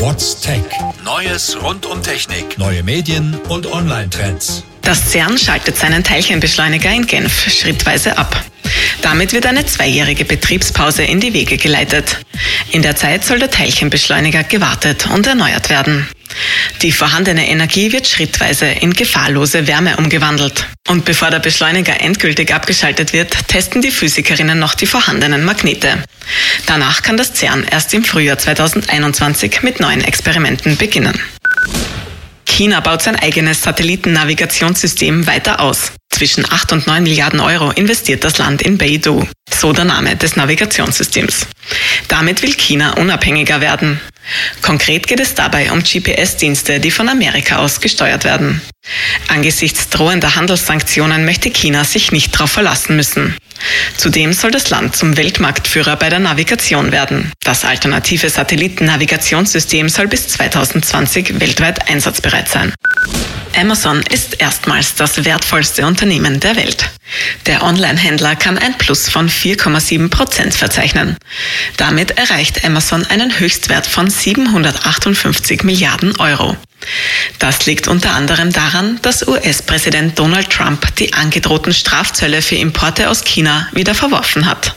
What's Tech? Neues rund um Technik. Neue Medien und Online-Trends. Das CERN schaltet seinen Teilchenbeschleuniger in Genf schrittweise ab. Damit wird eine zweijährige Betriebspause in die Wege geleitet. In der Zeit soll der Teilchenbeschleuniger gewartet und erneuert werden. Die vorhandene Energie wird schrittweise in gefahrlose Wärme umgewandelt. Und bevor der Beschleuniger endgültig abgeschaltet wird, testen die Physikerinnen noch die vorhandenen Magnete. Danach kann das CERN erst im Frühjahr 2021 mit neuen Experimenten beginnen. China baut sein eigenes Satellitennavigationssystem weiter aus. Zwischen 8 und 9 Milliarden Euro investiert das Land in Beidou, so der Name des Navigationssystems. Damit will China unabhängiger werden. Konkret geht es dabei um GPS-Dienste, die von Amerika aus gesteuert werden. Angesichts drohender Handelssanktionen möchte China sich nicht darauf verlassen müssen. Zudem soll das Land zum Weltmarktführer bei der Navigation werden. Das alternative Satellitennavigationssystem soll bis 2020 weltweit einsatzbereit sein. Amazon ist erstmals das wertvollste Unternehmen der Welt. Der Online-Händler kann ein Plus von 4,7 Prozent verzeichnen. Damit erreicht Amazon einen Höchstwert von 758 Milliarden Euro. Das liegt unter anderem daran, dass US-Präsident Donald Trump die angedrohten Strafzölle für Importe aus China wieder verworfen hat.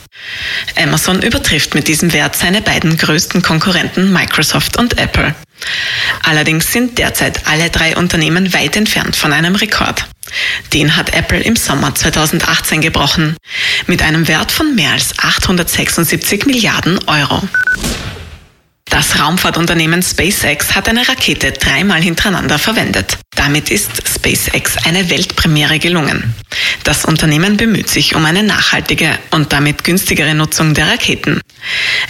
Amazon übertrifft mit diesem Wert seine beiden größten Konkurrenten Microsoft und Apple. Allerdings sind derzeit alle drei Unternehmen weit entfernt von einem Rekord. Den hat Apple im Sommer 2018 gebrochen, mit einem Wert von mehr als 876 Milliarden Euro. Das Raumfahrtunternehmen SpaceX hat eine Rakete dreimal hintereinander verwendet. Damit ist SpaceX eine Weltpremiere gelungen. Das Unternehmen bemüht sich um eine nachhaltige und damit günstigere Nutzung der Raketen.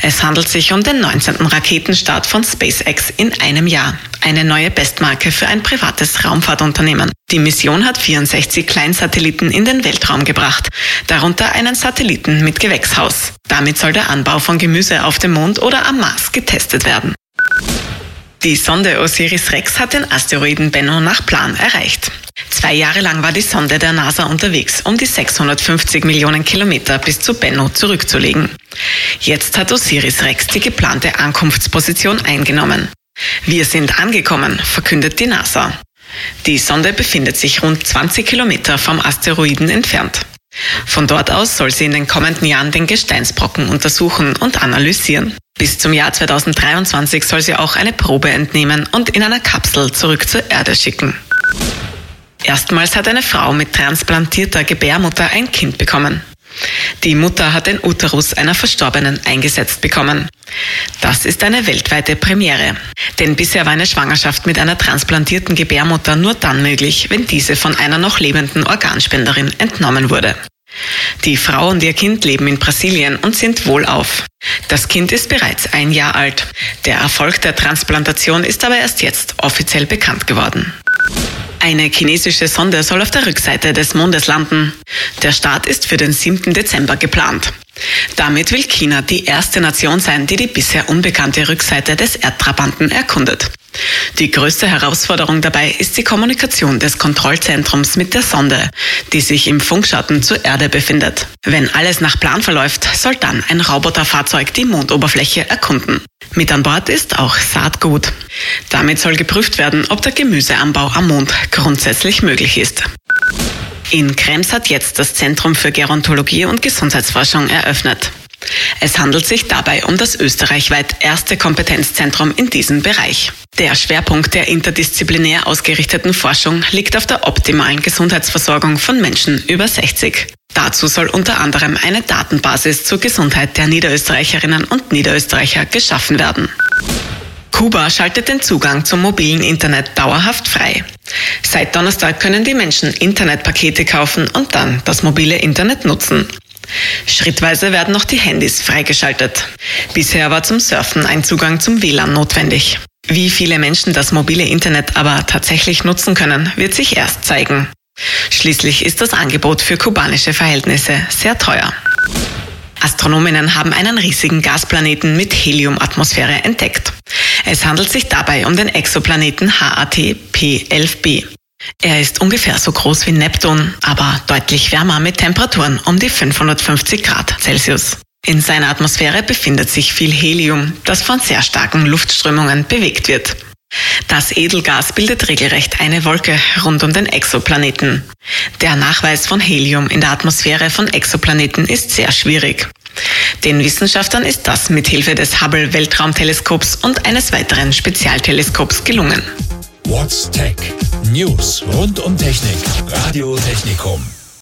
Es handelt sich um den 19. Raketenstart von SpaceX in einem Jahr. Eine neue Bestmarke für ein privates Raumfahrtunternehmen. Die Mission hat 64 Kleinsatelliten in den Weltraum gebracht, darunter einen Satelliten mit Gewächshaus. Damit soll der Anbau von Gemüse auf dem Mond oder am Mars getestet werden. Die Sonde Osiris-Rex hat den Asteroiden Bennu nach Plan erreicht. Zwei Jahre lang war die Sonde der NASA unterwegs, um die 650 Millionen Kilometer bis zu Bennu zurückzulegen. Jetzt hat Osiris-Rex die geplante Ankunftsposition eingenommen. Wir sind angekommen, verkündet die NASA. Die Sonde befindet sich rund 20 Kilometer vom Asteroiden entfernt. Von dort aus soll sie in den kommenden Jahren den Gesteinsbrocken untersuchen und analysieren. Bis zum Jahr 2023 soll sie auch eine Probe entnehmen und in einer Kapsel zurück zur Erde schicken. Erstmals hat eine Frau mit transplantierter Gebärmutter ein Kind bekommen. Die Mutter hat den Uterus einer Verstorbenen eingesetzt bekommen. Das ist eine weltweite Premiere. Denn bisher war eine Schwangerschaft mit einer transplantierten Gebärmutter nur dann möglich, wenn diese von einer noch lebenden Organspenderin entnommen wurde. Die Frau und ihr Kind leben in Brasilien und sind wohlauf. Das Kind ist bereits ein Jahr alt. Der Erfolg der Transplantation ist aber erst jetzt offiziell bekannt geworden. Eine chinesische Sonde soll auf der Rückseite des Mondes landen. Der Start ist für den 7. Dezember geplant. Damit will China die erste Nation sein, die die bisher unbekannte Rückseite des Erdtrabanten erkundet. Die größte Herausforderung dabei ist die Kommunikation des Kontrollzentrums mit der Sonde, die sich im Funkschatten zur Erde befindet. Wenn alles nach Plan verläuft, soll dann ein Roboterfahrzeug die Mondoberfläche erkunden. Mit an Bord ist auch Saatgut. Damit soll geprüft werden, ob der Gemüseanbau am Mond grundsätzlich möglich ist. In Krems hat jetzt das Zentrum für Gerontologie und Gesundheitsforschung eröffnet. Es handelt sich dabei um das österreichweit erste Kompetenzzentrum in diesem Bereich. Der Schwerpunkt der interdisziplinär ausgerichteten Forschung liegt auf der optimalen Gesundheitsversorgung von Menschen über 60. Dazu soll unter anderem eine Datenbasis zur Gesundheit der Niederösterreicherinnen und Niederösterreicher geschaffen werden. Kuba schaltet den Zugang zum mobilen Internet dauerhaft frei. Seit Donnerstag können die Menschen Internetpakete kaufen und dann das mobile Internet nutzen. Schrittweise werden noch die Handys freigeschaltet. Bisher war zum Surfen ein Zugang zum WLAN notwendig. Wie viele Menschen das mobile Internet aber tatsächlich nutzen können, wird sich erst zeigen. Schließlich ist das Angebot für kubanische Verhältnisse sehr teuer. Astronominnen haben einen riesigen Gasplaneten mit Heliumatmosphäre entdeckt. Es handelt sich dabei um den Exoplaneten HAT P11b. Er ist ungefähr so groß wie Neptun, aber deutlich wärmer mit Temperaturen um die 550 Grad Celsius. In seiner Atmosphäre befindet sich viel Helium, das von sehr starken Luftströmungen bewegt wird. Das Edelgas bildet regelrecht eine Wolke rund um den Exoplaneten. Der Nachweis von Helium in der Atmosphäre von Exoplaneten ist sehr schwierig. Den Wissenschaftlern ist das mit Hilfe des Hubble Weltraumteleskops und eines weiteren Spezialteleskops gelungen. What's Tech? News rund um Technik. Radio Technikum.